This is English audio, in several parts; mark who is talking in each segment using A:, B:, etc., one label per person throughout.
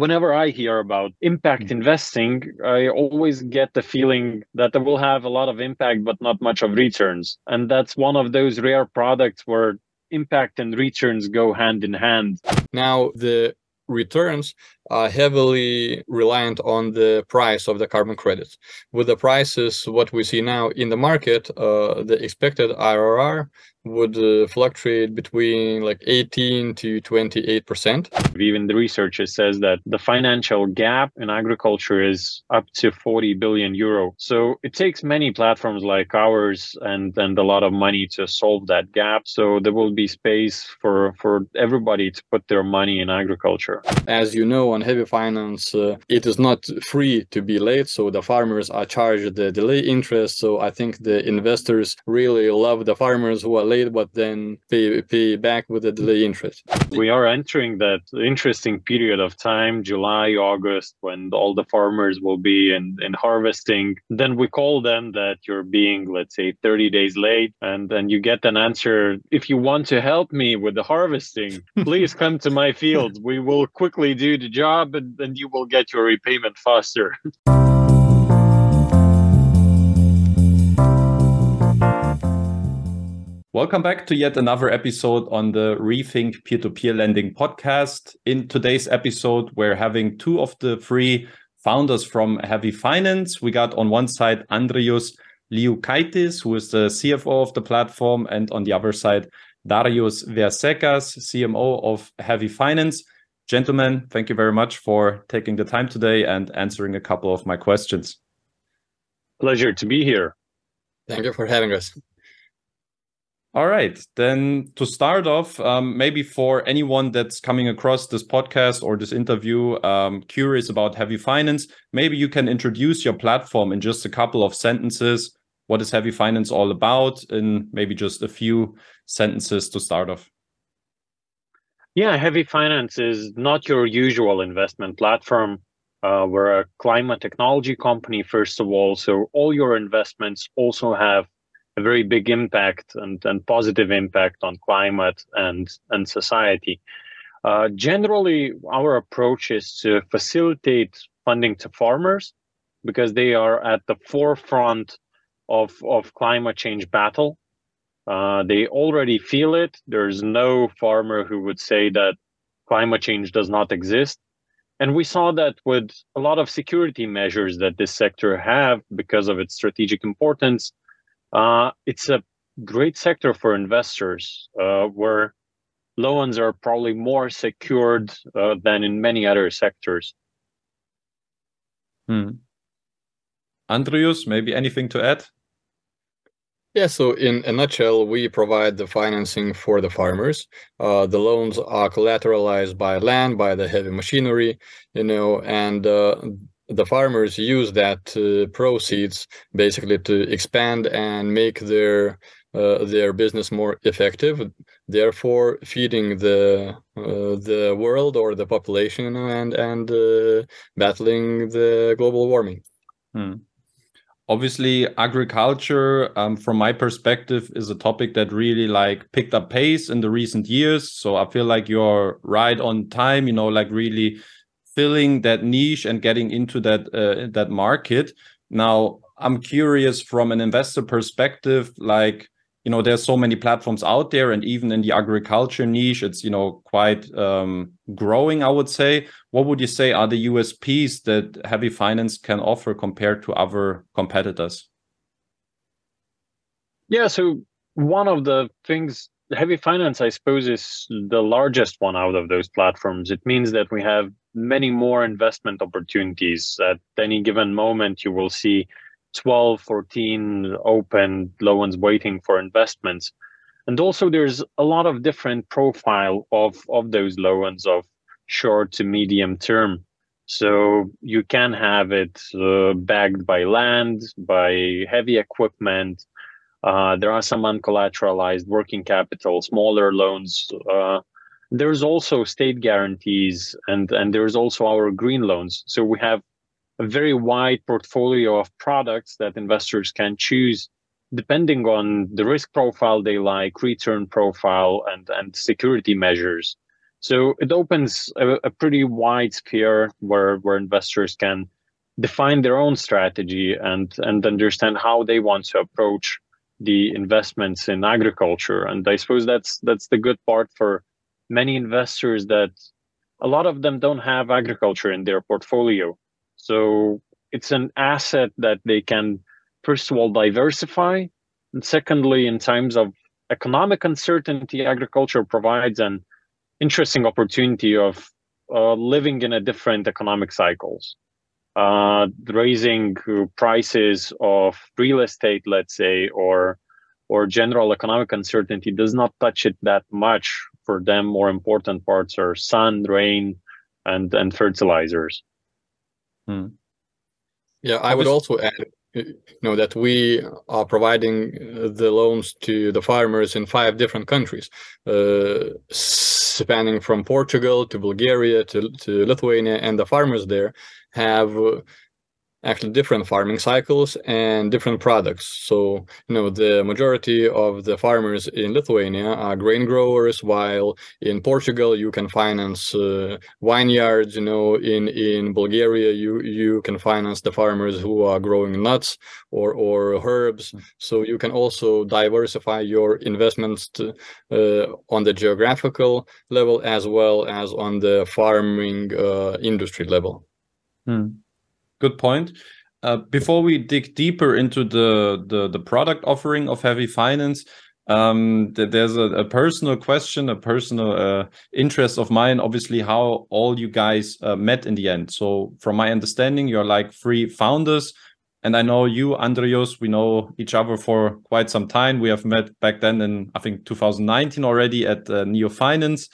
A: whenever I hear about impact mm-hmm. investing, I always get the feeling that it will have a lot of impact, but not much of returns. And that's one of those rare products where impact and returns go hand in hand.
B: Now, the returns are heavily reliant on the price of the carbon credits. With the prices, what we see now in the market, uh, the expected IRR would uh, fluctuate between like 18 to 28 percent.
A: Even the researcher says that the financial gap in agriculture is up to 40 billion euro. So it takes many platforms like ours and and a lot of money to solve that gap. So there will be space for for everybody to put their money in agriculture.
B: As you know, on heavy finance, uh, it is not free to be late. So the farmers are charged the delay interest. So I think the investors really love the farmers who are late, but then pay, pay back with the delay interest.
A: We are entering that interesting period of time, July, August, when all the farmers will be in, in harvesting. Then we call them that you're being, let's say, 30 days late. And then you get an answer if you want to help me with the harvesting, please come to my field. We will quickly do the job and then you will get your repayment faster.
C: Welcome back to yet another episode on the Rethink Peer to Peer Lending podcast. In today's episode, we're having two of the three founders from Heavy Finance. We got on one side Andrius Liukaitis, who is the CFO of the platform, and on the other side, Darius Verseckas, CMO of Heavy Finance. Gentlemen, thank you very much for taking the time today and answering a couple of my questions.
A: Pleasure to be here.
B: Thank you for having us.
C: All right. Then to start off, um, maybe for anyone that's coming across this podcast or this interview, um, curious about Heavy Finance, maybe you can introduce your platform in just a couple of sentences. What is Heavy Finance all about? In maybe just a few sentences to start off.
A: Yeah, Heavy Finance is not your usual investment platform. Uh, we're a climate technology company, first of all. So all your investments also have very big impact and, and positive impact on climate and, and society. Uh, generally, our approach is to facilitate funding to farmers because they are at the forefront of, of climate change battle. Uh, they already feel it. There's no farmer who would say that climate change does not exist. And we saw that with a lot of security measures that this sector have because of its strategic importance, uh, it's a great sector for investors uh, where loans are probably more secured uh, than in many other sectors.
C: Hmm. Andrius, maybe anything to add?
B: Yeah, so in a nutshell, we provide the financing for the farmers. Uh, the loans are collateralized by land, by the heavy machinery, you know, and uh, the farmers use that uh, proceeds basically to expand and make their uh, their business more effective, therefore feeding the uh, the world or the population and and uh, battling the global warming.
C: Hmm. Obviously, agriculture, um, from my perspective, is a topic that really like picked up pace in the recent years. So I feel like you're right on time. You know, like really filling that niche and getting into that uh, that market. Now, I'm curious from an investor perspective, like you know, there's so many platforms out there, and even in the agriculture niche, it's you know quite um, growing. I would say. What would you say are the USPs that Heavy Finance can offer compared to other competitors?
A: Yeah, so one of the things heavy finance i suppose is the largest one out of those platforms it means that we have many more investment opportunities. At any given moment, you will see 12, 14 open loans waiting for investments. And also there's a lot of different profile of, of those loans of short to medium term. So you can have it uh, backed by land, by heavy equipment. Uh, there are some uncollateralized working capital, smaller loans, uh, there's also state guarantees and and there's also our green loans so we have a very wide portfolio of products that investors can choose depending on the risk profile they like return profile and and security measures So it opens a, a pretty wide sphere where where investors can define their own strategy and and understand how they want to approach the investments in agriculture. And I suppose that's that's the good part for many investors that a lot of them don't have agriculture in their portfolio. So it's an asset that they can first of all diversify and secondly in times of economic uncertainty agriculture provides an interesting opportunity of uh, living in a different economic cycles uh, raising prices of real estate let's say or or general economic uncertainty does not touch it that much for them more important parts are sun rain and and fertilizers
B: hmm. yeah i would also add you know that we are providing uh, the loans to the farmers in five different countries uh, spanning from portugal to bulgaria to, to lithuania and the farmers there have uh, actually different farming cycles and different products. So, you know, the majority of the farmers in Lithuania are grain growers, while in Portugal you can finance uh, vineyards. You know, in in Bulgaria you you can finance the farmers who are growing nuts or or herbs. Mm. So you can also diversify your investments to, uh, on the geographical level as well as on the farming uh, industry level.
C: Hmm good point. Uh, before we dig deeper into the, the, the product offering of Heavy Finance, um, th there's a, a, personal question, a personal uh, interest of mine. Obviously, how all you guys uh, met in the end. So, from my understanding, you're like three founders, and I know you, Andrius. We know each other for quite some time. We have met back then in I think 2019 already at uh, Neo Finance.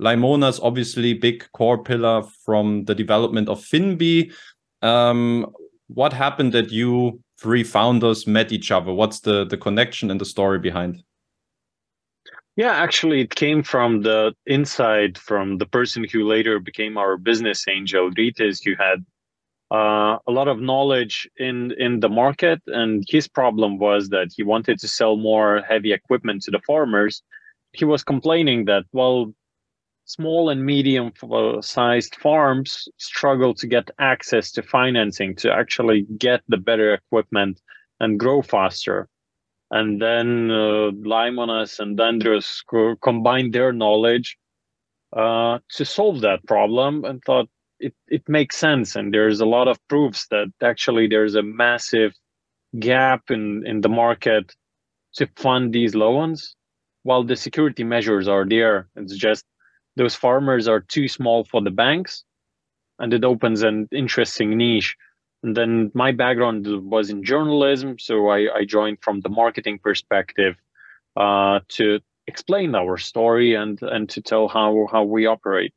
C: Laimonas, obviously, big core pillar from the development of Finbi um, what happened that you three founders met each other? What's the the connection and the story behind?
A: Yeah, actually, it came from the inside from the person who later became our business angel, Rites, who had uh, a lot of knowledge in in the market, and his problem was that he wanted to sell more heavy equipment to the farmers. He was complaining that well, small and medium sized farms struggle to get access to financing to actually get the better equipment and grow faster. And then uh, and Andrius co- combined their knowledge uh, to solve that problem and thought it, it makes sense. And there's a lot of proofs that actually there's a massive gap in, in the market to fund these loans while the security measures are there. It's just those farmers are too small for the banks and it opens an interesting niche and then my background was in journalism so i, I joined from the marketing perspective uh, to explain our story and and to tell how how we operate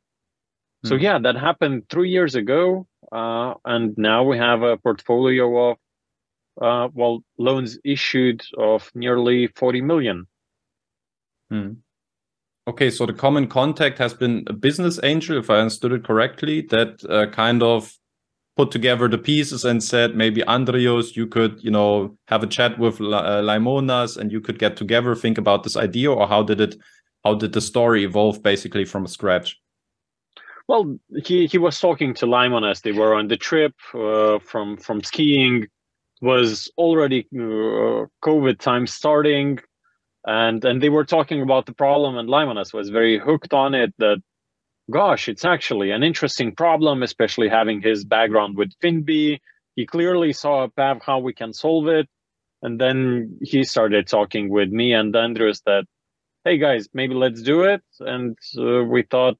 A: mm. so hmm. yeah that happened three years ago uh, and now we have a portfolio of uh, well loans issued of nearly 40 million
C: mm. Okay, so the common contact has been a business angel, if I understood it correctly, that uh, kind of put together the pieces and said maybe Andrius, you could, you know, have a chat with uh, Laimonas and you could get together, think about this idea, or how did it, how did the story evolve basically from scratch?
A: Well, he he was talking to Laimonas. They were on the trip uh, from from skiing. Was already uh, COVID time starting and and they were talking about the problem and Laimonas was very hooked on it that gosh it's actually an interesting problem especially having his background with Finbi he clearly saw a path how we can solve it. And then he started talking with me and andrius that hey guys maybe let's do it. And uh, we thought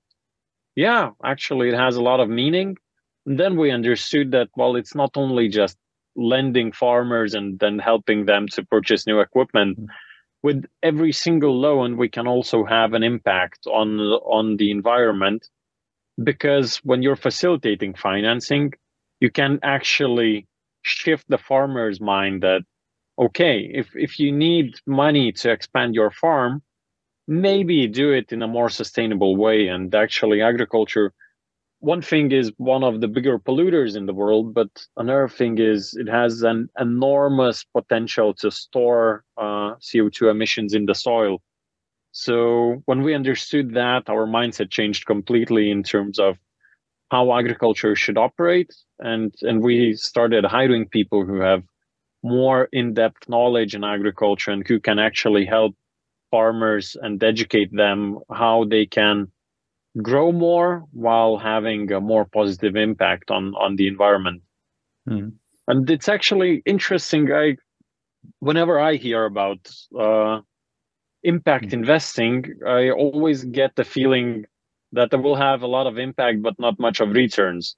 A: yeah actually it has a lot of meaning. And then we understood that well it's not only just lending farmers and then helping them to purchase new equipment. Mm-hmm with every single loan we can also have an impact on on the environment because when you're facilitating financing you can actually shift the farmer's mind that okay if if you need money to expand your farm maybe do it in a more sustainable way. And actually agriculture one thing is one of the bigger polluters in the world, but another thing is it has an enormous potential to store uh, CO2 emissions in the soil. So when we understood that, our mindset changed completely in terms of how agriculture should operate, and and we started hiring people who have more in-depth knowledge in agriculture and who can actually help farmers and educate them how they can grow more while having a more positive impact on on the environment. Mm. And it's actually interesting. I whenever I hear about uh, impact mm. investing, I always get the feeling that they will have a lot of impact but not much of returns.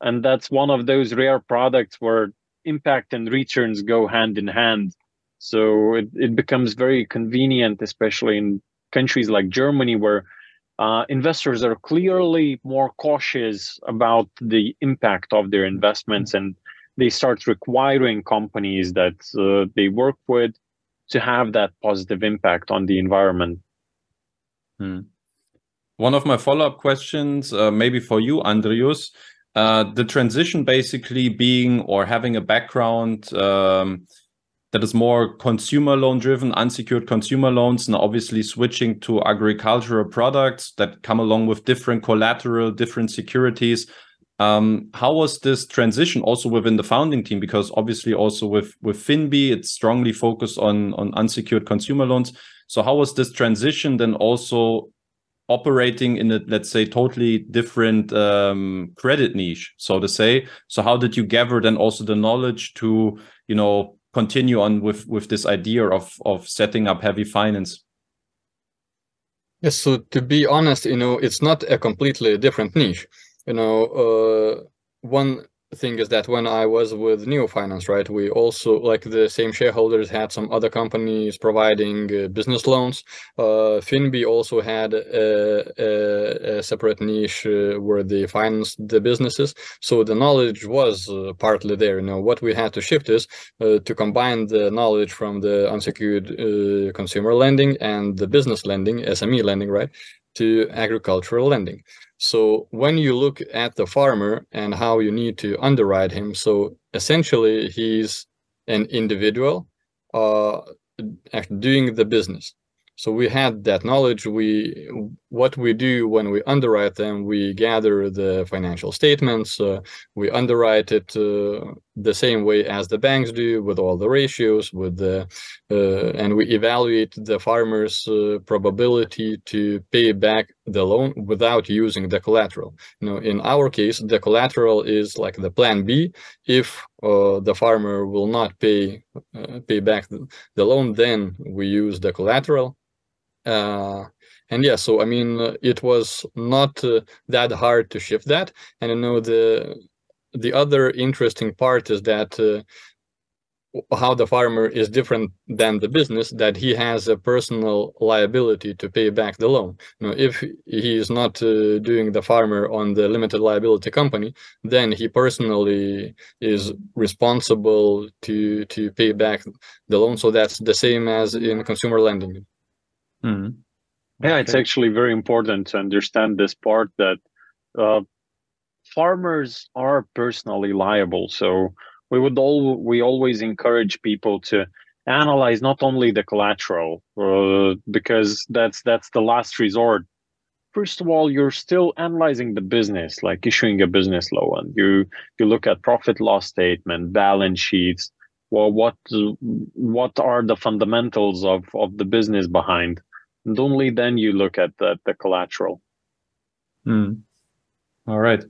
A: And that's one of those rare products where impact and returns go hand in hand. So it, it becomes very convenient, especially in countries like Germany, where uh, investors are clearly more cautious about the impact of their investments and they start requiring companies that uh, they work with to have that positive impact on the environment.
C: Hmm. One of my follow-up questions, uh, maybe for you, Andrius, uh, the transition basically being or having a background um, that is more consumer loan driven, unsecured consumer loans, and obviously switching to agricultural products that come along with different collateral, different securities. Um, how was this transition also within the founding team? Because obviously also with with Finbi, it's strongly focused on on unsecured consumer loans. So how was this transition then also operating in a let's say totally different um, credit niche, so to say? So how did you gather then also the knowledge to you know continue on with with this idea of of setting up heavy finance.
B: Yes so to be honest you know it's not a completely different niche. You know uh, one thing is that when I was with Neo Finance, right, we also like the same shareholders had some other companies providing uh, business loans. Uh, Finbi also had a, a, a separate niche uh, where they financed the businesses. So the knowledge was uh, partly there. You know, what we had to shift is uh, to combine the knowledge from the unsecured uh, consumer lending and the business lending, SME lending, right, to agricultural lending. So when you look at the farmer and how you need to underwrite him, so essentially he's an individual uh, doing the business. So we had that knowledge. We what we do when we underwrite them, we gather the financial statements. Uh, we underwrite it uh, the same way as the banks do, with all the ratios, with the uh, and we evaluate the farmer's uh, probability to pay back the loan without using the collateral. You know, in our case, the collateral is like the plan B. If uh, the farmer will not pay uh, pay back the, the loan, then we use the collateral uh, and yeah, so I mean, it was not uh, that hard to shift that. And I know the the other interesting part is that uh, how the farmer is different than the business that he has a personal liability to pay back the loan. You know, if he is not uh, doing the farmer on the limited liability company then he personally is responsible to to pay back the loan. So that's the same as in consumer lending
A: Mm. Yeah, okay. it's actually very important to understand this part that uh, farmers are personally liable. So we would all we always encourage people to analyze not only the collateral uh, because that's that's the last resort. First of all, you're still analyzing the business, like issuing a business loan. You you look at profit loss statement, balance sheets. Well, what what are the fundamentals of of the business behind? And only then you look at the, the collateral.
C: Hmm. All right.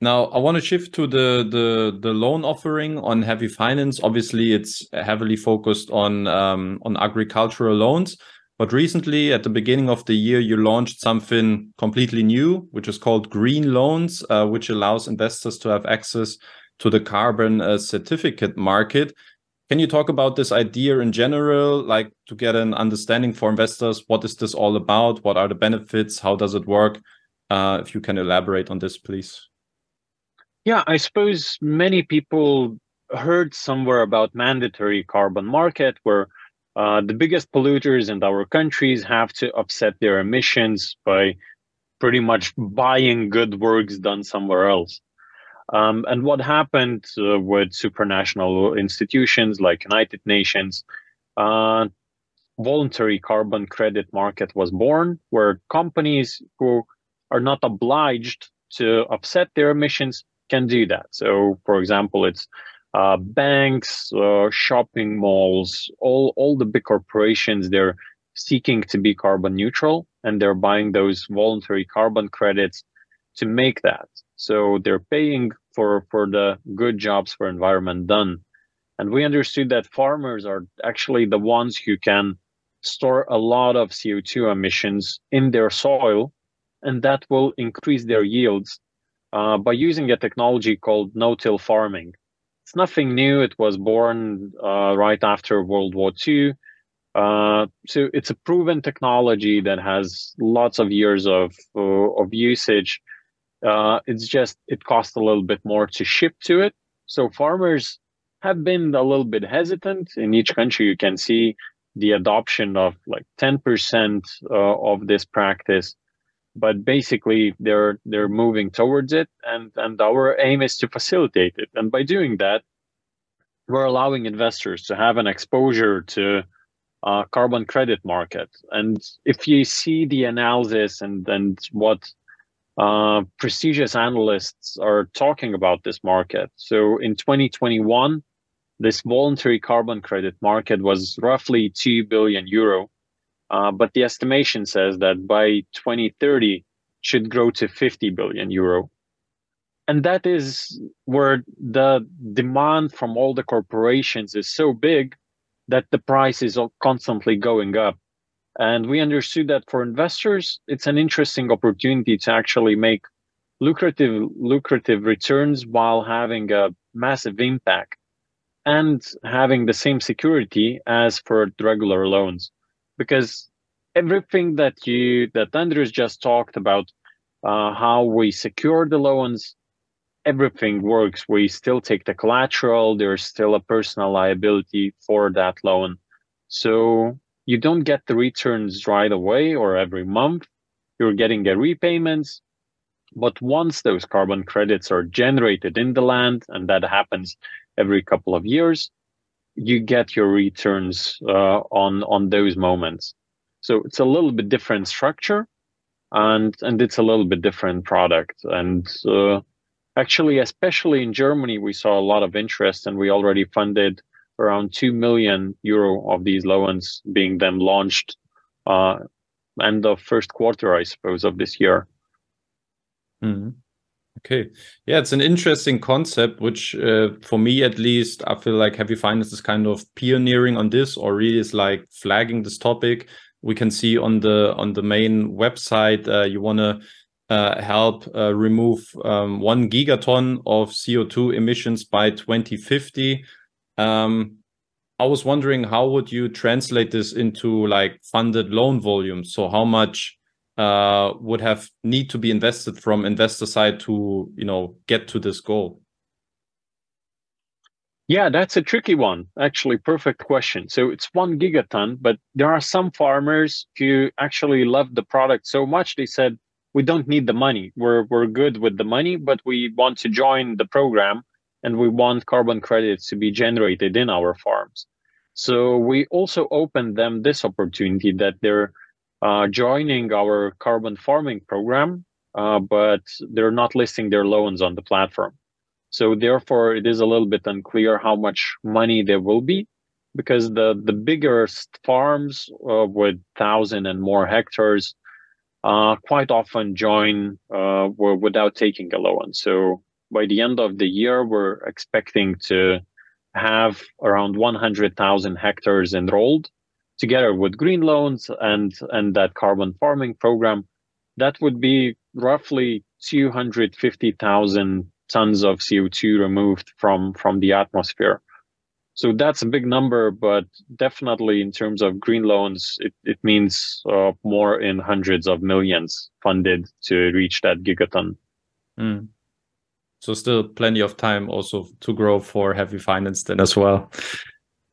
C: Now I want to shift to the the the loan offering on heavy finance. Obviously, it's heavily focused on um, on agricultural loans. But recently, at the beginning of the year, you launched something completely new, which is called Green Loans, uh, which allows investors to have access to the carbon uh, certificate market. Can you talk about this idea in general, like to get an understanding for investors? What is this all about? What are the benefits? How does it work? Uh, if you can elaborate on this, please.
A: Yeah, I suppose many people heard somewhere about mandatory carbon market where uh, the biggest polluters in our countries have to offset their emissions by pretty much buying good works done somewhere else. Um, and what happened uh, with supranational institutions like United Nations? Uh, voluntary carbon credit market was born, where companies who are not obliged to offset their emissions can do that. So, for example, it's uh, banks, uh, shopping malls, all all the big corporations. They're seeking to be carbon neutral, and they're buying those voluntary carbon credits to make that. So they're paying for for the good jobs for environment done. And we understood that farmers are actually the ones who can store a lot of CO2 emissions in their soil, and that will increase their yields uh, by using a technology called no-till farming. It's nothing new. It was born uh, right after World War II. Uh, so it's a proven technology that has lots of years of uh, of usage. Uh, it's just it costs a little bit more to ship to it. So farmers have been a little bit hesitant. In each country, you can see the adoption of like 10% uh, of this practice but basically they're they're moving towards it and and our aim is to facilitate it and by doing that we're allowing investors to have an exposure to uh, carbon credit market and if you see the analysis and and what uh, prestigious analysts are talking about this market so in 2021 this voluntary carbon credit market was roughly 2 billion euro uh, but the estimation says that by 2030 should grow to 50 billion euro. And that is where the demand from all the corporations is so big that the price is constantly going up. And we understood that for investors, it's an interesting opportunity to actually make lucrative lucrative returns while having a massive impact and having the same security as for regular loans because everything that you that Andrius just talked about, uh, how we secure the loans, everything works. We still take the collateral. There's still a personal liability for that loan, so you don't get the returns right away or every month. You're getting the repayments. But once those carbon credits are generated in the land, and that happens every couple of years, you get your returns uh, on on those moments. So it's a little bit different structure, and and it's a little bit different product. And uh, actually, especially in Germany, we saw a lot of interest, and we already funded around two million euro of these loans being then launched uh, end of first quarter, I suppose, of this year.
C: Mm-hmm. Okay. Yeah, it's an interesting concept, which uh, for me at least, I feel like Heavy Finance is kind of pioneering on this or really is like flagging this topic. We can see on the on the main website, uh, you want to uh, help uh, remove um, one gigaton of CO2 emissions by 2050. Um, I was wondering how would you translate this into like funded loan volume? So how much uh, would have need to be invested from investor side to you know get to this goal?
A: Yeah, that's a tricky one. Actually, perfect question. So it's one gigaton, but there are some farmers who actually love the product so much they said we don't need the money. We're we're good with the money, but we want to join the program and we want carbon credits to be generated in our farms. So we also opened them this opportunity that they're uh, joining our carbon farming program, uh, but they're not listing their loans on the platform. So therefore, it is a little bit unclear how much money there will be, because the the biggest farms uh, with thousand and more hectares uh, quite often join uh, without taking a loan. So by the end of the year, we're expecting to have around 100,000 hectares enrolled together with green loans and and that carbon farming program, that would be roughly 250,000 tons of CO2 removed from from the atmosphere. So that's a big number, but definitely in terms of green loans, it, it means uh, more in hundreds of millions funded to reach that gigaton.
C: Mm. So still plenty of time also to grow for heavy finance then as well.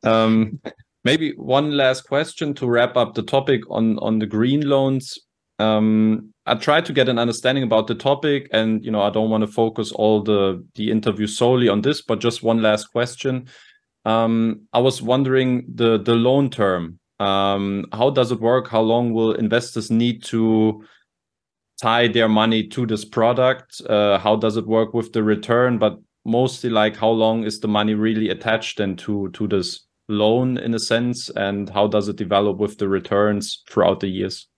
C: Um, Maybe one last question to wrap up the topic on on the green loans. Um, I try to get an understanding about the topic, and you know, I don't want to focus all the the interview solely on this, but just one last question. Um, I was wondering the the loan term. um, how does it work? How long will investors need to tie their money to this product? Uh, how does it work with the return? But mostly, like, how long is the money really attached and to to this loan in a sense, and how does it develop with the returns throughout the years?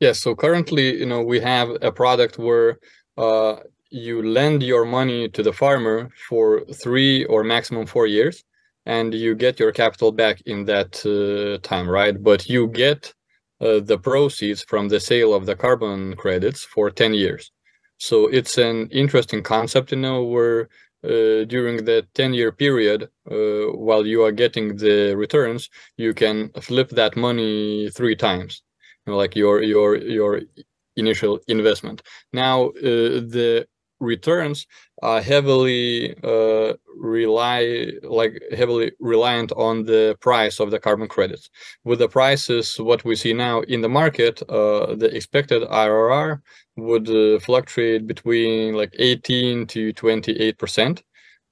B: Yes. So currently, you know, we have a product where uh, you lend your money to the farmer for three or maximum four years, and you get your capital back in that uh, time, right? But you get uh, the proceeds from the sale of the carbon credits for 10 years. So it's an interesting concept, you know, where uh, during the 10 year period, uh, while you are getting the returns, you can flip that money three times, you know, like your your your initial investment. Now, uh, the returns are heavily uh, rely like heavily reliant on the price of the carbon credits. With the prices what we see now in the market, uh, the expected IRR would uh, fluctuate between like 18 to 28 percent.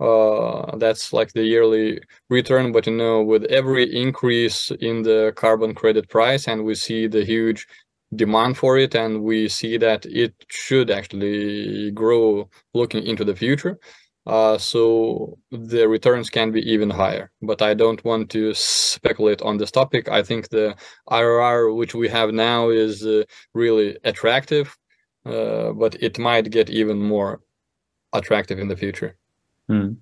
B: Uh, that's like the yearly return, but you know, with every increase in the carbon credit price, and we see the huge demand for it and we see that it should actually grow looking into the future. Uh, so the returns can be even higher but i don't want to speculate on this topic. I think the irr which we have now is uh, really attractive uh, but it might get even more attractive in the future.
C: Hmm.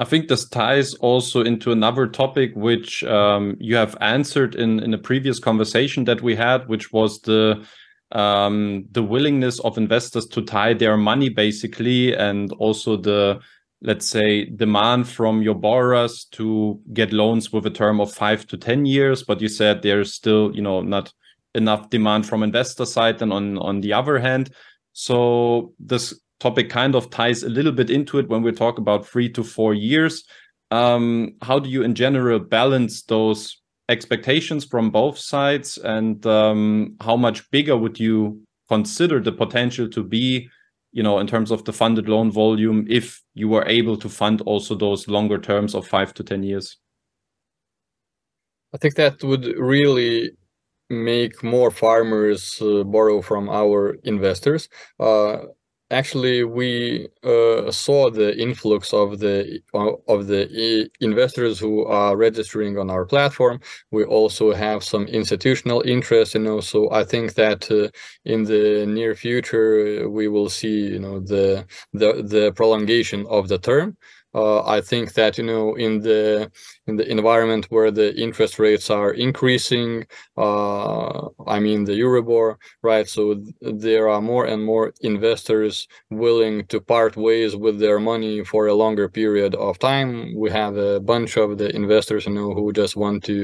C: I think this ties also into another topic which um, you have answered in in a previous conversation that we had, which was the um, the willingness of investors to tie their money basically, and also the let's say demand from your borrowers to get loans with a term of five to ten years. But you said there's still you know not enough demand from investor side, and on on the other hand, so this topic kind of ties a little bit into it when we talk about three to four years. Um, how do you, in general, balance those expectations from both sides, and um, how much bigger would you consider the potential to be, you know, in terms of the funded loan volume, if you were able to fund also those longer terms of five to ten years?
B: I think that would really make more farmers uh, borrow from our investors. Uh, actually we uh, saw the influx of the uh, of the investors who are registering on our platform. We also have some institutional interest you know so i think that uh, in the near future we will see you know the the the prolongation of the term uh, I think that you know in the in the environment where the interest rates are increasing, uh, I mean the Euribor, right? So th there are more and more investors willing to part ways with their money for a longer period of time. We have a bunch of the investors you know who just want to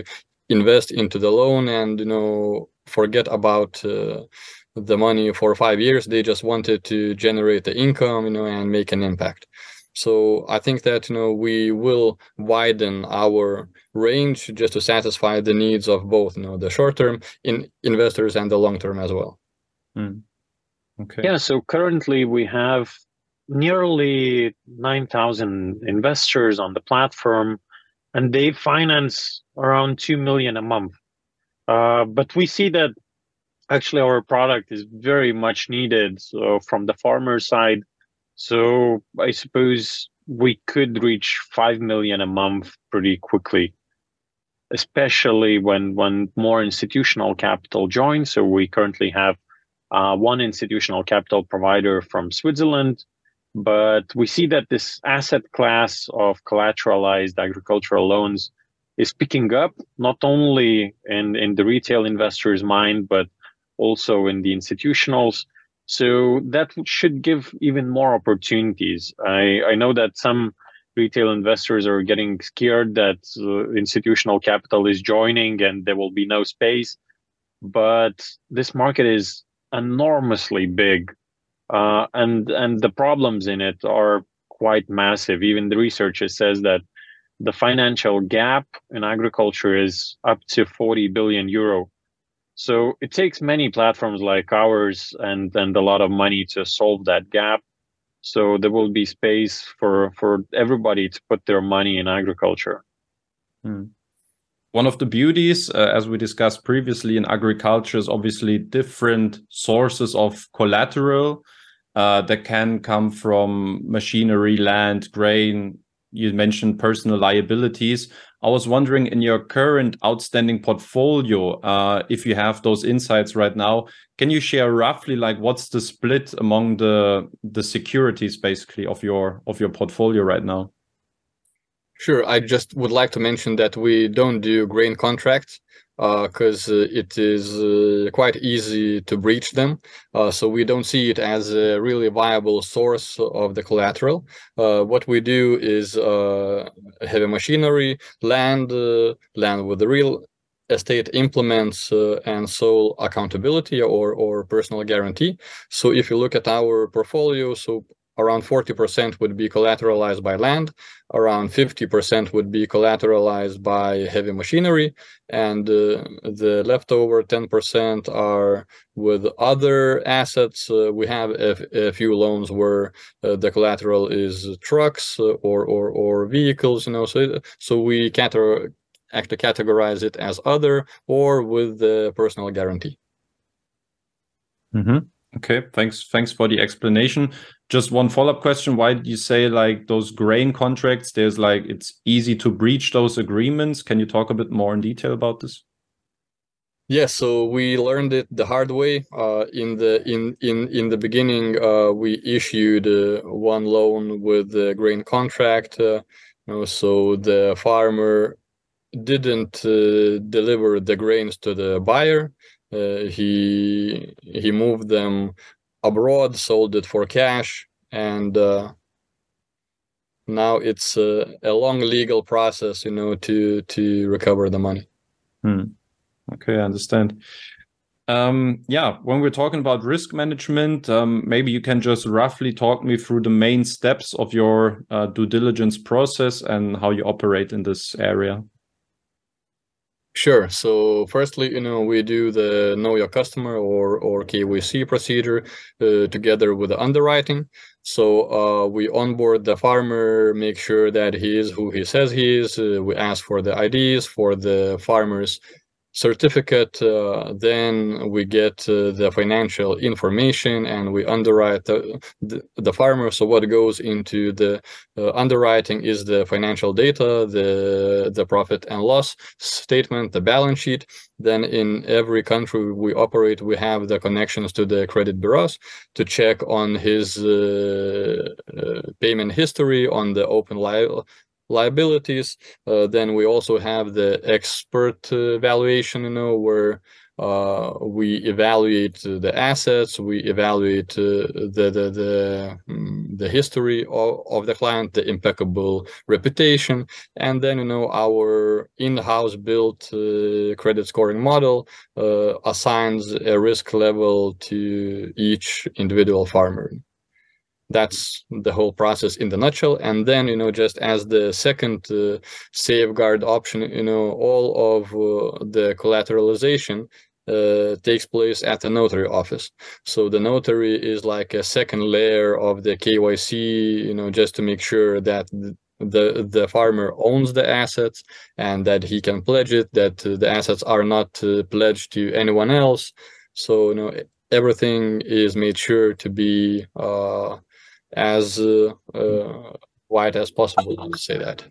B: invest into the loan and you know forget about. Uh, the money for five years they just wanted to generate the income you know and make an impact so I think that you know we will widen our range just to satisfy the needs of both you know the short term in investors and the long term as well.
A: Mm. Okay. Yeah. So currently we have nearly nine thousand investors on the platform, and they finance around two million a month. Uh, but we see that actually our product is very much needed. So from the farmer side so I suppose we could reach 5 million a month pretty quickly, especially when, when more institutional capital joins. So we currently have uh, one institutional capital provider from Switzerland, but we see that this asset class of collateralized agricultural loans is picking up not only in, in the retail investors' mind, but also in the institutionals. So that should give even more opportunities. I, I know that some retail investors are getting scared that uh, institutional capital is joining and there will be no space. But this market is enormously big, uh, and and the problems in it are quite massive. Even the research says that the financial gap in agriculture is up to 40 billion euro so it takes many platforms like ours and and a lot of money to solve that gap. So there will be space for for everybody to put their money in agriculture.
C: Hmm. one of the beauties, uh, as we discussed previously in agriculture, is obviously different sources of collateral uh, that can come from machinery, land, grain. You mentioned personal liabilities. I was wondering in your current outstanding portfolio, uh, if you have those insights right now, can you share roughly like what's the split among the the securities basically of your of your portfolio right now?
B: Sure. I just would like to mention that we don't do grain contracts because uh, uh, it is uh, quite easy to breach them. Uh, so we don't see it as a really viable source of the collateral. Uh, what we do is uh, heavy machinery, land, land with the real estate implements and sole accountability or, or personal guarantee. So if you look at our portfolio, so around 40% would be collateralized by land, around 50% would be collateralized by heavy machinery, and uh, the leftover 10% are with other assets. Uh, we have a, a, few loans where uh, the collateral is trucks uh, or, or, or vehicles, you know, so, so we cater, actually categorize it as other or with the personal guarantee.
C: -hmm. Okay, thanks. Thanks for the explanation. Just one follow-up question. Why do you say like those grain contracts? There's like it's easy to breach those agreements. Can you talk a bit more in detail about this?
B: Yes, yeah, so we learned it the hard way. Uh, in the in in in the beginning, uh, we issued uh, one loan with the grain contract. Uh, you know, so the farmer didn't uh, deliver the grains to the buyer. Uh, he he moved them abroad, sold it for cash, and uh, now it's a, a, long legal process, you know, to to recover the money.
C: Hmm. Okay, I understand. Um, yeah, when we're talking about risk management, um, maybe you can just roughly talk me through the main steps of your uh, due diligence process and how you operate in this area.
B: Sure. So firstly, you know, we do the know your customer or or KYC procedure uh, together with the underwriting. So uh, we onboard the farmer, make sure that he is who he says he is. Uh, we ask for the IDs for the farmers certificate, uh, then we get uh, the financial information and we underwrite the, the, the, farmer. So what goes into the uh, underwriting is the financial data, the, the profit and loss statement, the balance sheet. Then in every country we operate, we have the connections to the credit bureaus to check on his uh, payment history, on the open li liabilities. Uh, then we also have the expert uh, valuation, you know, where uh, we evaluate the assets, we evaluate uh, the the the, um, the history of, of the client, the impeccable reputation, and then you know our in-house built uh, credit scoring model uh, assigns a risk level to each individual farmer that's the whole process in the nutshell. And then you know just as the second uh, safeguard option you know all of uh, the collateralization uh, takes place at the notary office. So the notary is like a second layer of the kyc you know just to make sure that the the farmer owns the assets and that he can pledge it that uh, the assets are not uh, pledged to anyone else. So you know everything is made sure to be uh, as uh, uh, wide as possible to say that.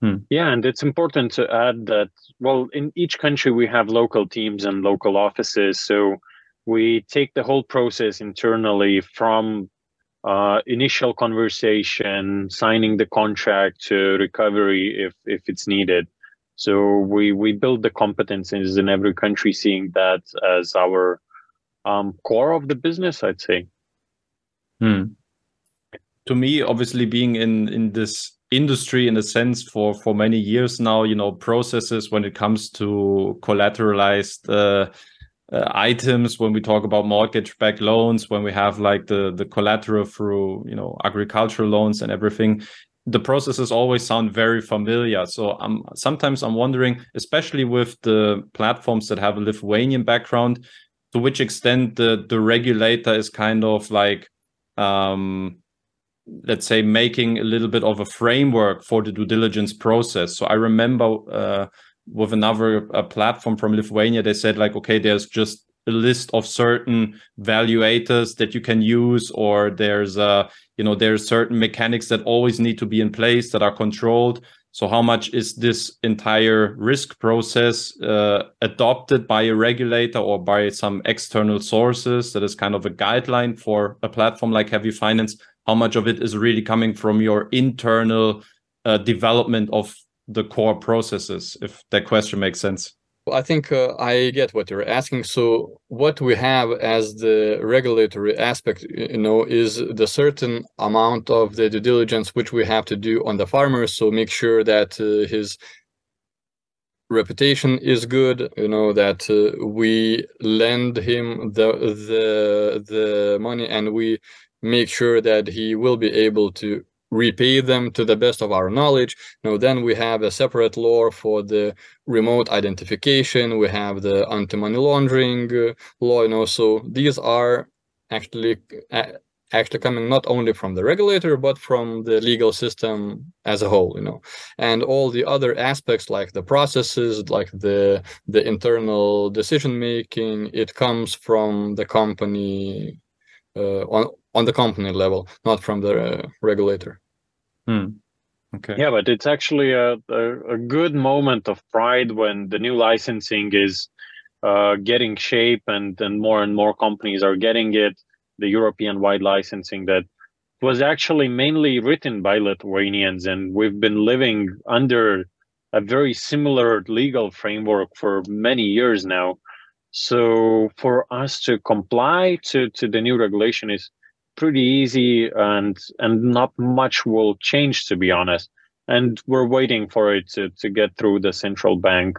A: Hmm. Yeah, and it's important to add that, well, in each country we have local teams and local offices. So we take the whole process internally from uh, initial conversation, signing the contract to recovery if, if it's needed. So we, we build the competencies in every country, seeing that as our um, core of the business, I'd say.
C: Hmm to me, obviously being in in this industry in a sense for for many years now, you know, processes when it comes to collateralized uh, uh, items, when we talk about mortgage-backed loans, when we have like the the collateral through you know agricultural loans and everything, the processes always sound very familiar. So I'm sometimes I'm wondering, especially with the platforms that have a Lithuanian background, to which extent the the regulator is kind of like um let's say making a little bit of a framework for the due diligence process so i remember uh, with another uh, platform from Lithuania, they said like, okay, there's just a list of certain valuators that you can use, or there's a you know, there's certain mechanics that always need to be in place that are controlled. So how much is this entire risk process uh, adopted by a regulator or by some external sources that is kind of a guideline for a platform like Heavy Finance? How much of it is really coming from your internal uh, development of the core processes, if that question makes sense?
B: I think uh, I get what you're asking. So what we have as the regulatory aspect, you know, is the certain amount of the due diligence which we have to do on the farmer. So make sure that uh, his reputation is good. You know that uh, we lend him the the the money and we make sure that he will be able to repay them to the best of our knowledge. Now, then we have a separate law for the remote identification. We have the anti-money laundering uh, law, you know. So these are actually uh, actually coming not only from the regulator but from the legal system as a whole you know and all the other aspects like the processes like the the internal decision making it comes from the company uh, on on the company level not from the uh, regulator
C: Hmm. Okay.
A: Yeah, but it's actually a, a, a, good moment of pride when the new licensing is uh, getting shape and, and more and more companies are getting it. The European wide licensing that was actually mainly written by Lithuanians, and we've been living under a very similar legal framework for many years now. So for us to comply to, to the new regulation is pretty easy and and not much will change to be honest and we're waiting for it to, to get through the central bank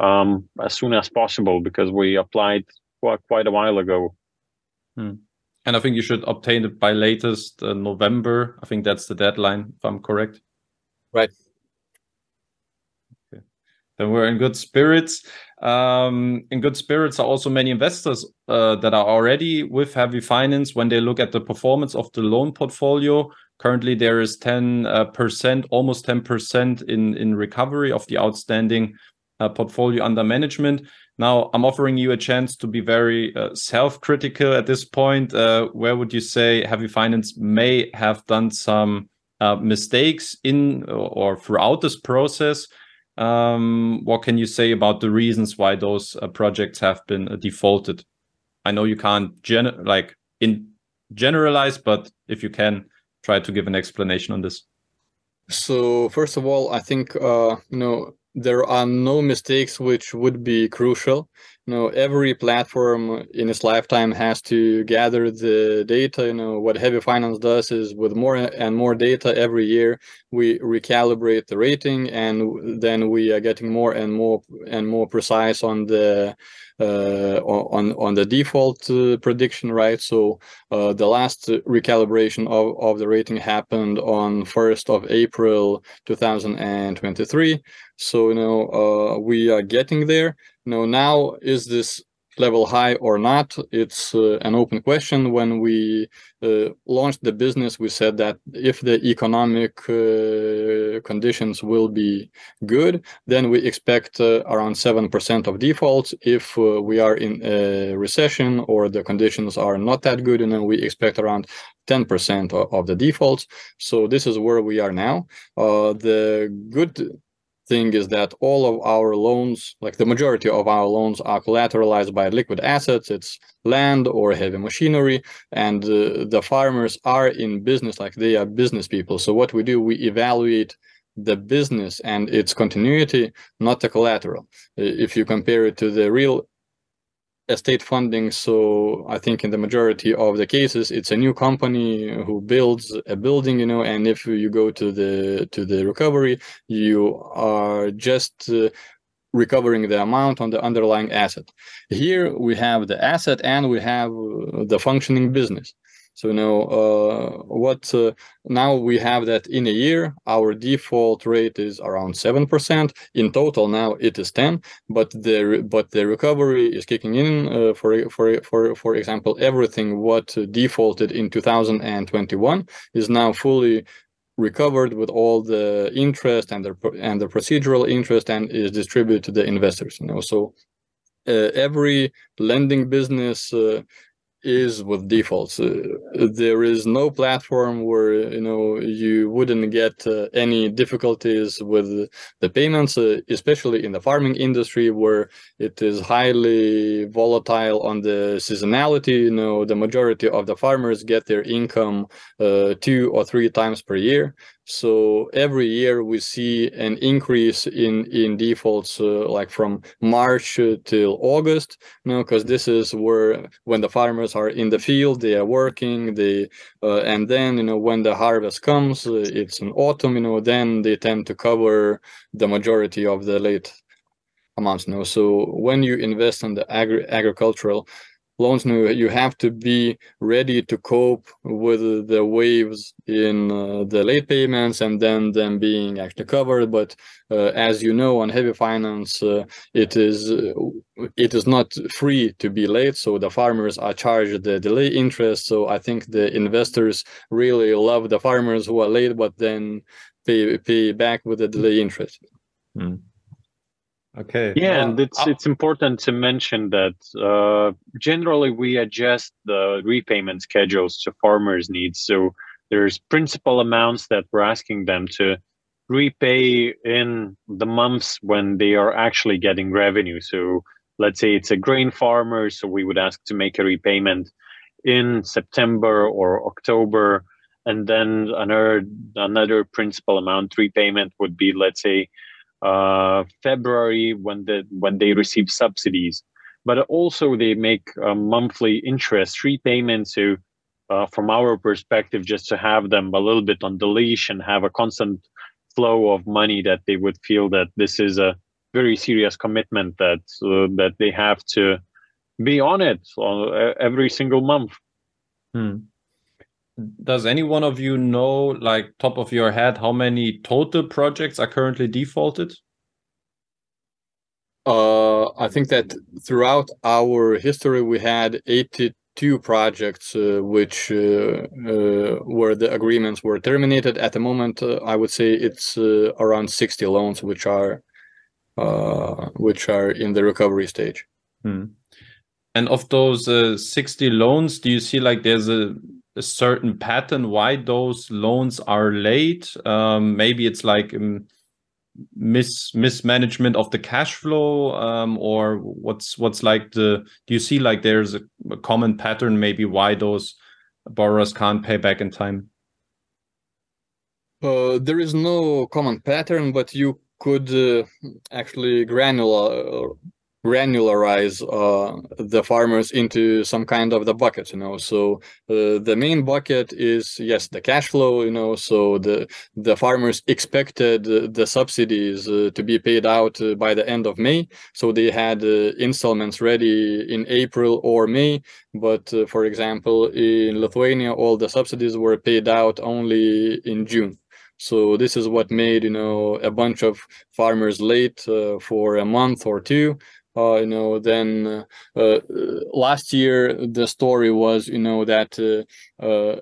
A: um, as soon as possible because we applied quite, quite a while ago
C: hmm. and i think you should obtain it by latest uh, november i think that's the deadline if i'm correct
B: right
C: okay. Then we're in good spirits um, in good spirits are also many investors uh, that are already with heavy finance when they look at the performance of the loan portfolio. Currently, there is 10 uh, percent, almost 10 percent in in recovery of the outstanding uh, portfolio under management. Now, I'm offering you a chance to be very uh, self-critical at this point. Uh, where would you say heavy finance may have done some uh, mistakes in or throughout this process? Um, what can you say about the reasons why those uh, projects have been uh, defaulted? I know you can't gen like in generalize, but if you can, try to give an explanation on this.
B: So first of all, I think uh, you know there are no mistakes which would be crucial. You know, every platform in its lifetime has to gather the data. You know, what Heavy Finance does is with more and more data every year, we recalibrate the rating, and then we are getting more and more and more precise on the uh, on on the default uh, prediction, right? So uh, the last recalibration of, of the rating happened on 1st of April 2023. So you know uh, we are getting there. You know now is this level high or not? It's uh, an open question. When we uh, launched the business we said that if the economic uh, conditions will be good then we expect uh, around 7% of defaults. If uh, we are in a recession or the conditions are not that good and then we expect around 10% of, the defaults. So this is where we are now. Uh, the good thing is that all of our loans, like the majority of our loans, are collateralized by liquid assets. It's land or heavy machinery, and uh, the farmers are in business, like they are business people. So what we do, we evaluate the business and its continuity, not the collateral. If you compare it to the real estate funding so i think in the majority of the cases it's a new company who builds a building you know and if you go to the to the recovery you are just uh, recovering the amount on the underlying asset. Here we have the asset and we have the functioning business so you know uh, what uh, now we have that in a year our default rate is around seven percent. In total now it is ten, but the but the recovery is kicking in. Uh, for for for for example, everything what defaulted in 2021 is now fully recovered with all the interest and the and the procedural interest and is distributed to the investors you know so uh, every lending business uh, is with defaults. Uh, there is no platform where you know you wouldn't get uh, any difficulties with the payments, uh, especially in the farming industry where it is highly volatile on the seasonality. You know, the majority of the farmers get their income uh, two or three times per year. So every year we see an increase in in defaults, uh, like from March till August. You because this is where when the farmers are in the field, they are working. They uh, and then you know when the harvest comes, uh, it's in autumn. You know, then they tend to cover the majority of the late amounts. You know, so when you invest in the agri- agricultural loans you have to be ready to cope with the waves in uh, the late payments and then them being actually covered. But uh, as you know on heavy finance uh, it is uh, it is not free to be late. So the farmers are charged the delay interest. So i think the investors really love the farmers who are late but then pay pay back with the delay interest. Mm.
C: Okay.
A: Yeah, well, and it's I'll... it's important to mention that uh, generally we adjust the repayment schedules to farmers' needs. So there's principal amounts that we're asking them to repay in the months when they are actually getting revenue. So let's say it's a grain farmer, so we would ask to make a repayment in September or October, and then another another principal amount repayment would be let's say uh, February when the when they receive subsidies, but also they make monthly interest repayment. So, uh, from our perspective, just to have them a little bit on the leash and have a constant flow of money that they would feel that this is a very serious commitment that uh, that they have to be on it uh, every single month.
C: Hmm does any one of you know like top of your head how many total projects are currently defaulted?
B: Uh, i think that throughout our history we had 82 projects uh, which uh, uh where the agreements were terminated. At the moment uh, i would say it's uh, around 60 loans which are which are in the recovery stage.
C: Hmm. and of those 60 loans do you see like there's a a certain pattern why those loans are late. Um, maybe it's like um, mis mismanagement of the cash flow, um, or what's what's like the. Do you see like there's a, a common pattern maybe why those borrowers can't pay back in time?
B: Uh, there is no common pattern, but you could uh, actually granular granularize uh, the farmers into some kind of the bucket you know? So uh, the main bucket is yes the cash flow you know? So the the farmers expected the subsidies uh, to be paid out uh, by the end of may. So they had uh, installments ready in april or may. But uh, for example in lithuania all the subsidies were paid out only in june. So this is what made you know a bunch of farmers late uh, for a month or two uh, you know then uh, uh, last year the story was you know that uh, uh,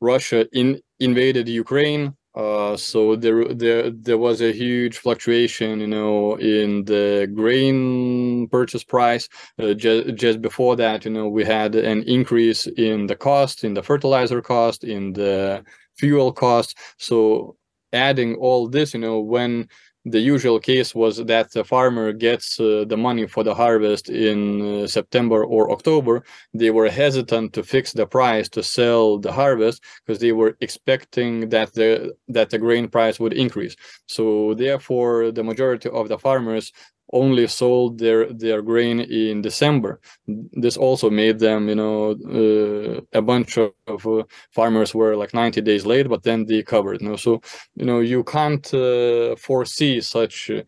B: russia in invaded ukraine uh, so there, there, there was a huge fluctuation, you know, in the grain purchase price. Uh, just, just before that, you know, we had an increase in the cost, in the fertilizer cost, in the fuel cost. So adding all this, you know, when the usual case was that the farmer gets uh, the money for the harvest in uh, September or October. They were hesitant to fix the price to sell the harvest because they were expecting that the that the grain price would increase. So therefore, the majority of the farmers only sold their their grain in December. This also made them, you know, uh, a bunch of, of uh, farmers were like 90 days late, but then they covered. You know, so you know you can't uh, foresee such uh,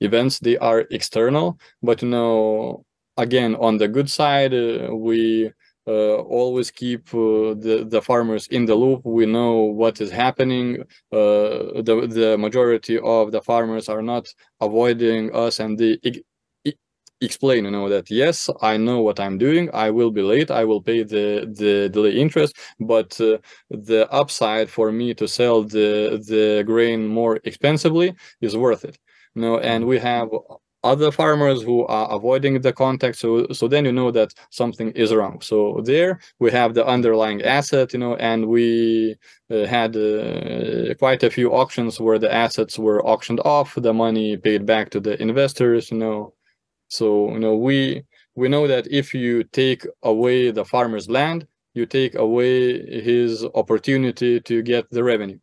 B: events. They are external, but you know, again, on the good side, uh, we uh, always keep uh, the the farmers in the loop. We know what is happening. Uh, the the majority of the farmers are not avoiding us, and they explain you know that yes i know what i'm doing i will be late i will pay the the delay interest but uh, the upside for me to sell the the grain more expensively is worth it you know and we have other farmers who are avoiding the contact so so then you know that something is wrong. So there we have the underlying asset you know and we uh, had uh, quite a few auctions where the assets were auctioned off the money paid back to the investors you know. So you know we we know that if you take away the farmer's land you take away his opportunity to get the revenue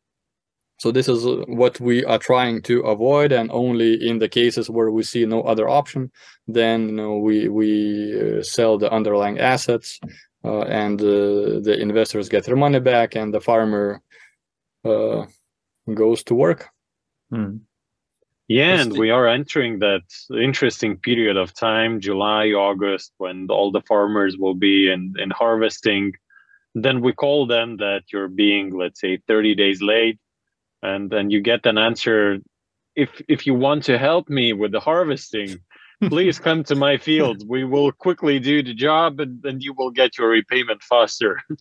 B: so this is what we are trying to avoid, and only in the cases where we see no other option, then you know, we we uh, sell the underlying assets, uh, and uh, the investors get their money back, and the farmer uh, goes to work.
A: Hmm. Yeah, and we are entering that interesting period of time, July, August, when all the farmers will be in, in harvesting. Then we call them that you're being, let's say, 30 days late and then you get an answer if if you want to help me with the harvesting please come to my field. We will quickly do the job and then you will get your repayment faster.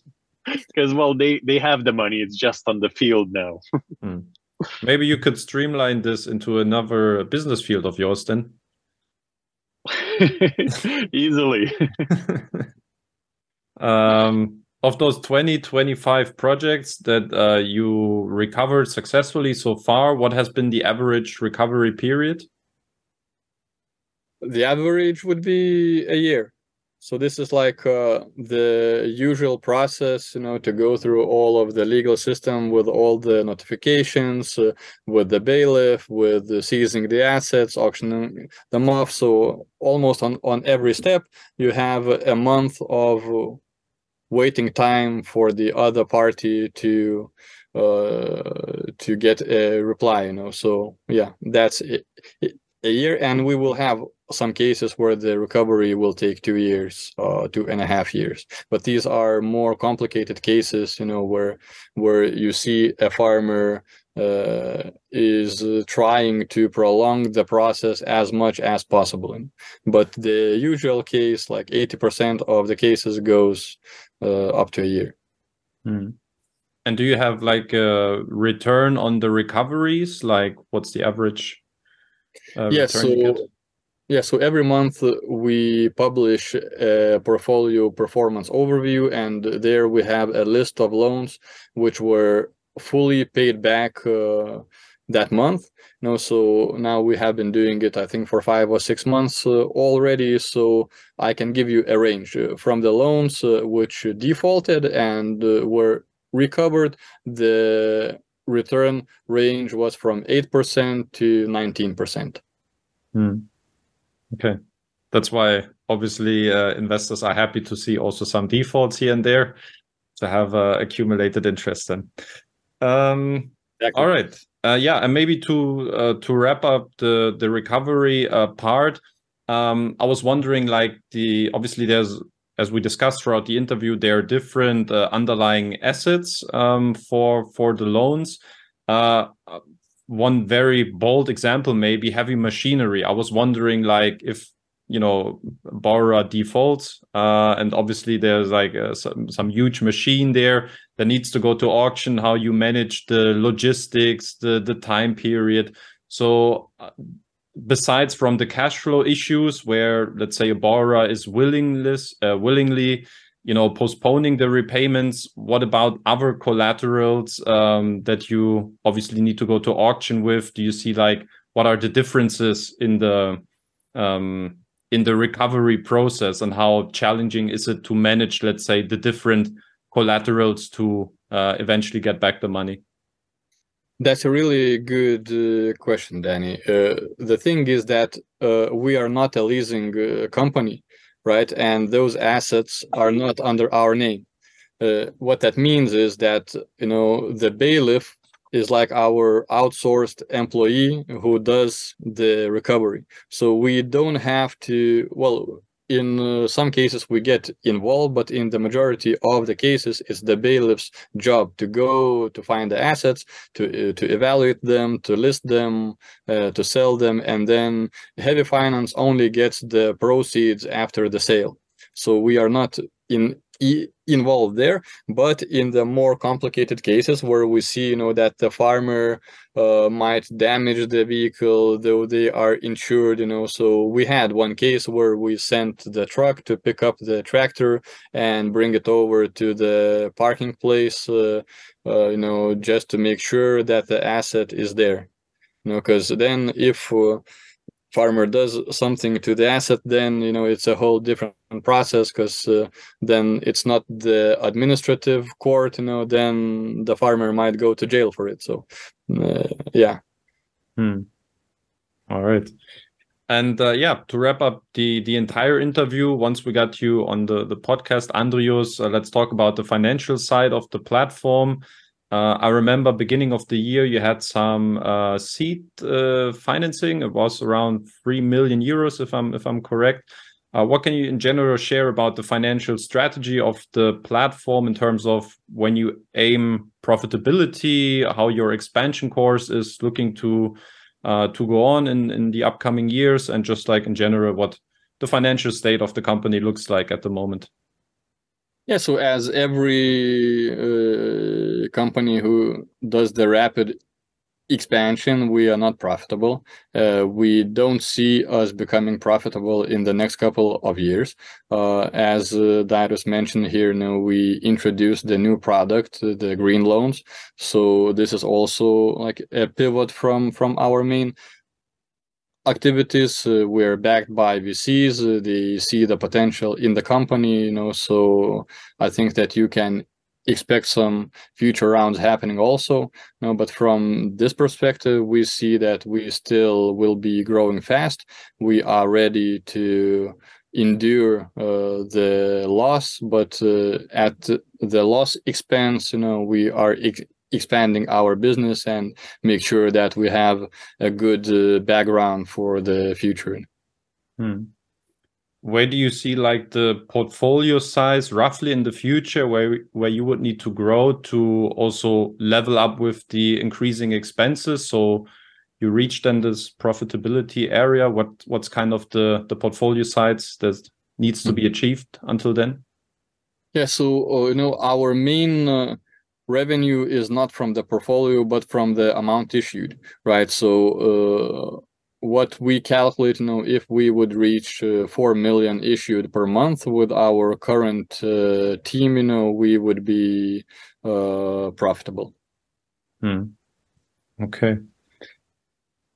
A: Because well they they have the money. It's just on the field now. Hmm.
C: maybe you could streamline this into another business field of yours then.
A: Easily.
C: Um of those 20 25 projects that uh, you recovered successfully so far what has been the average recovery period?
B: The average would be a year. So this is like uh, the usual process you know to go through all of the legal system with all the notifications uh, with the bailiff with the seizing the assets auctioning them off. So almost on on every step you have a month of waiting time for the other party to uh, to get a reply you know? So yeah that's a, a year and we will have some cases where the recovery will take two years uh, two and a half years. But these are more complicated cases you know where where you see a farmer uh, is trying to prolong the process as much as possible. But the usual case like 80% of the cases goes up to a year.
C: Mm. And do you have like a return on the recoveries? Like, what's the average?
B: Uh, yeah, so yeah, so every month we publish a portfolio performance overview, and there we have a list of loans which were fully paid back uh, that month. You know so now we have been doing it i think for five or six months uh, already. So i can give you a range uh, from the loans uh, which defaulted and uh, were recovered the return range was from 8% to 19%
C: hmm. okay. That's why obviously uh, investors are happy to see also some defaults here and there to have uh, accumulated interest then. Um, exactly. all right uh, yeah, and maybe to uh, to wrap up the the recovery uh, part, um, I was wondering, like the obviously there's as we discussed throughout the interview, there are different uh, underlying assets um, for for the loans. Uh, one very bold example may be heavy machinery. I was wondering, like, if you know borrower defaults uh, and obviously there's like uh, some, some huge machine there that needs to go to auction how you manage the logistics the the time period. So uh, besides from the cash flow issues where let's say a borrower is willingless uh, willingly you know postponing the repayments what about other collaterals um, that you obviously need to go to auction with? Do you see like what are the differences in the um, in the recovery process and how challenging is it to manage let's say the different collaterals to uh, eventually get back the money?
B: That's a really good uh, question danny. Uh, the thing is that uh, we are not a leasing uh, company right? And those assets are not under our name. Uh, what that means is that you know the bailiff is like our outsourced employee who does the recovery. So we don't have to, well, in uh, some cases we get involved but in the majority of the cases it's the bailiff's job to go to find the assets to uh, to evaluate them to list them uh, to sell them and then heavy finance only gets the proceeds after the sale so we are not in involved there. But in the more complicated cases where we see you know that the farmer uh, might damage the vehicle though they are insured you know. So we had one case where we sent the truck to pick up the tractor and bring it over to the parking place uh, uh, you know just to make sure that the asset is there you know because then if uh, farmer does something to the asset then you know it's a whole different process because uh, then it's not the administrative court you know then the farmer might go to jail for it. So uh, yeah.
C: Hmm. all right. And uh, yeah to wrap up the the entire interview once we got you on the the podcast andrius uh, let's talk about the financial side of the platform uh, I remember beginning of the year you had some uh, seed uh, financing. It was around three million euros, if I'm if I'm correct. Uh, what can you in general share about the financial strategy of the platform in terms of when you aim profitability, how your expansion course is looking to uh, to go on in in the upcoming years, and just like in general what the financial state of the company looks like at the moment?
B: Yeah, so as every uh, company who does the rapid expansion, we are not profitable. Uh, we don't see us becoming profitable in the next couple of years. Uh, as uh, Darius mentioned here, you know, we introduced the new product, the green loans. So this is also like a pivot from from our main activities uh, we're backed by vcs uh, they see the potential in the company you know so i think that you can expect some future rounds happening also you know, but from this perspective we see that we still will be growing fast. We are ready to endure uh, the loss but uh, at the loss expense you know we are ex expanding our business and make sure that we have a good uh, background for the future.
C: Hmm. Where do you see like the portfolio size roughly in the future where where you would need to grow to also level up with the increasing expenses so you reach then this profitability area what what's kind of the the portfolio size that needs to mm -hmm. be achieved until then
B: yeah so uh, you know our main uh, revenue is not from the portfolio but from the amount issued right? So uh, what we calculate you know if we would reach uh, 4 million issued per month with our current uh, team you know we would be uh, profitable.
C: Hmm. okay.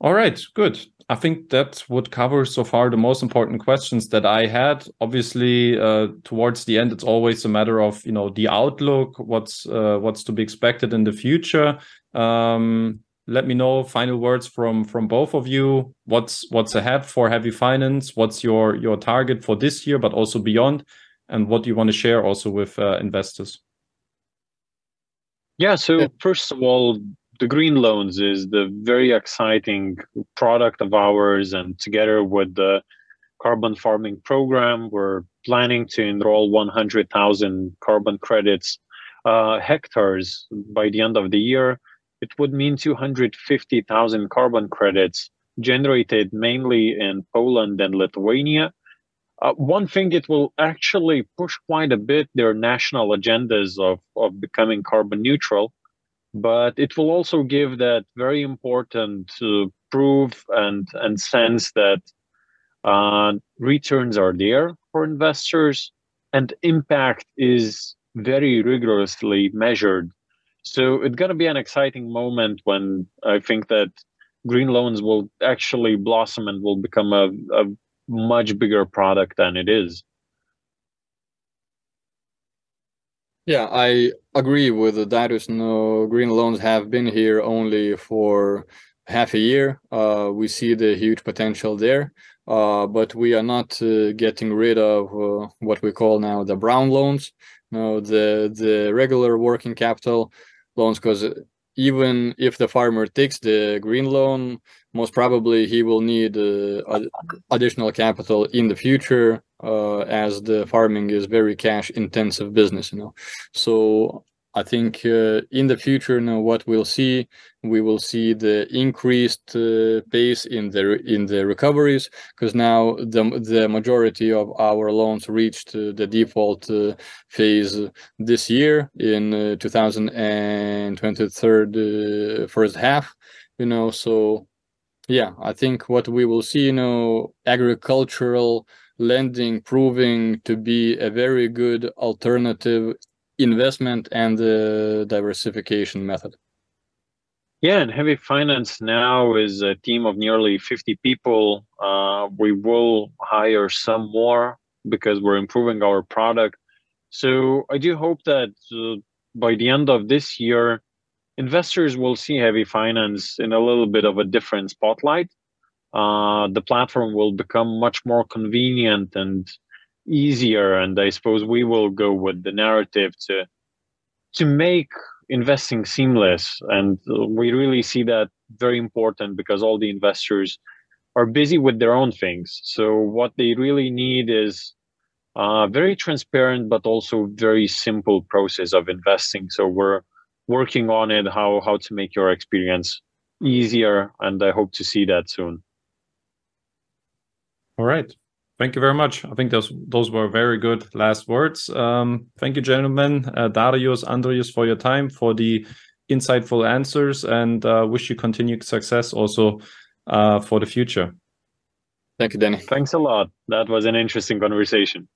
C: All right. Good I think that would cover so far the most important questions that I had. Obviously, uh, towards the end, it's always a matter of you know the outlook, what's uh, what's to be expected in the future. Um, let me know final words from from both of you. What's what's ahead for Heavy Finance? What's your your target for this year, but also beyond, and what do you want to share also with uh, investors?
A: Yeah. So first of all, the green loans is the very exciting product of ours and together with the carbon farming program we're planning to enroll 100000 carbon credits uh, hectares by the end of the year. It would mean 250000 carbon credits generated mainly in poland and lithuania. Uh, one thing it will actually push quite a bit their national agendas of, of becoming carbon neutral but it will also give that very important uh, proof and and sense that uh, returns are there for investors and impact is very rigorously measured. So it's going to be an exciting moment when i think that green loans will actually blossom and will become a, a much bigger product than it is
B: Yeah, I agree with the Darius. No, green loans have been here only for half a year. Uh, we see the huge potential there, uh, but we are not uh, getting rid of uh, what we call now the brown loans. No, the the regular working capital loans, because even if the farmer takes the green loan, most probably he will need uh, additional capital in the future uh, as the farming is very cash intensive business you know. So i think uh, in the future now what we'll see we will see the increased uh, pace in the in the recoveries because now the the majority of our loans reached uh, the default uh, phase this year in 2023 first half you know so yeah i think what we will see you know agricultural lending proving to be a very good alternative investment and the diversification method.
A: Yeah and heavy finance now is a team of nearly 50 people. Uh, we will hire some more because we're improving our product. So i do hope that uh, by the end of this year investors will see heavy finance in a little bit of a different spotlight. Uh, the platform will become much more convenient and easier, and I suppose we will go with the narrative to to make investing seamless. And we really see that very important because all the investors are busy with their own things. So what they really need is a very transparent but also very simple process of investing. So we're working on it how how to make your experience easier and i hope to see that soon
C: all right thank you very much. I think those those were very good last words. Um, thank you gentlemen uh, darius andrius for your time for the insightful answers and uh, wish you continued success also uh, for the future.
B: Thank you danny.
A: Thanks a lot. That was an interesting conversation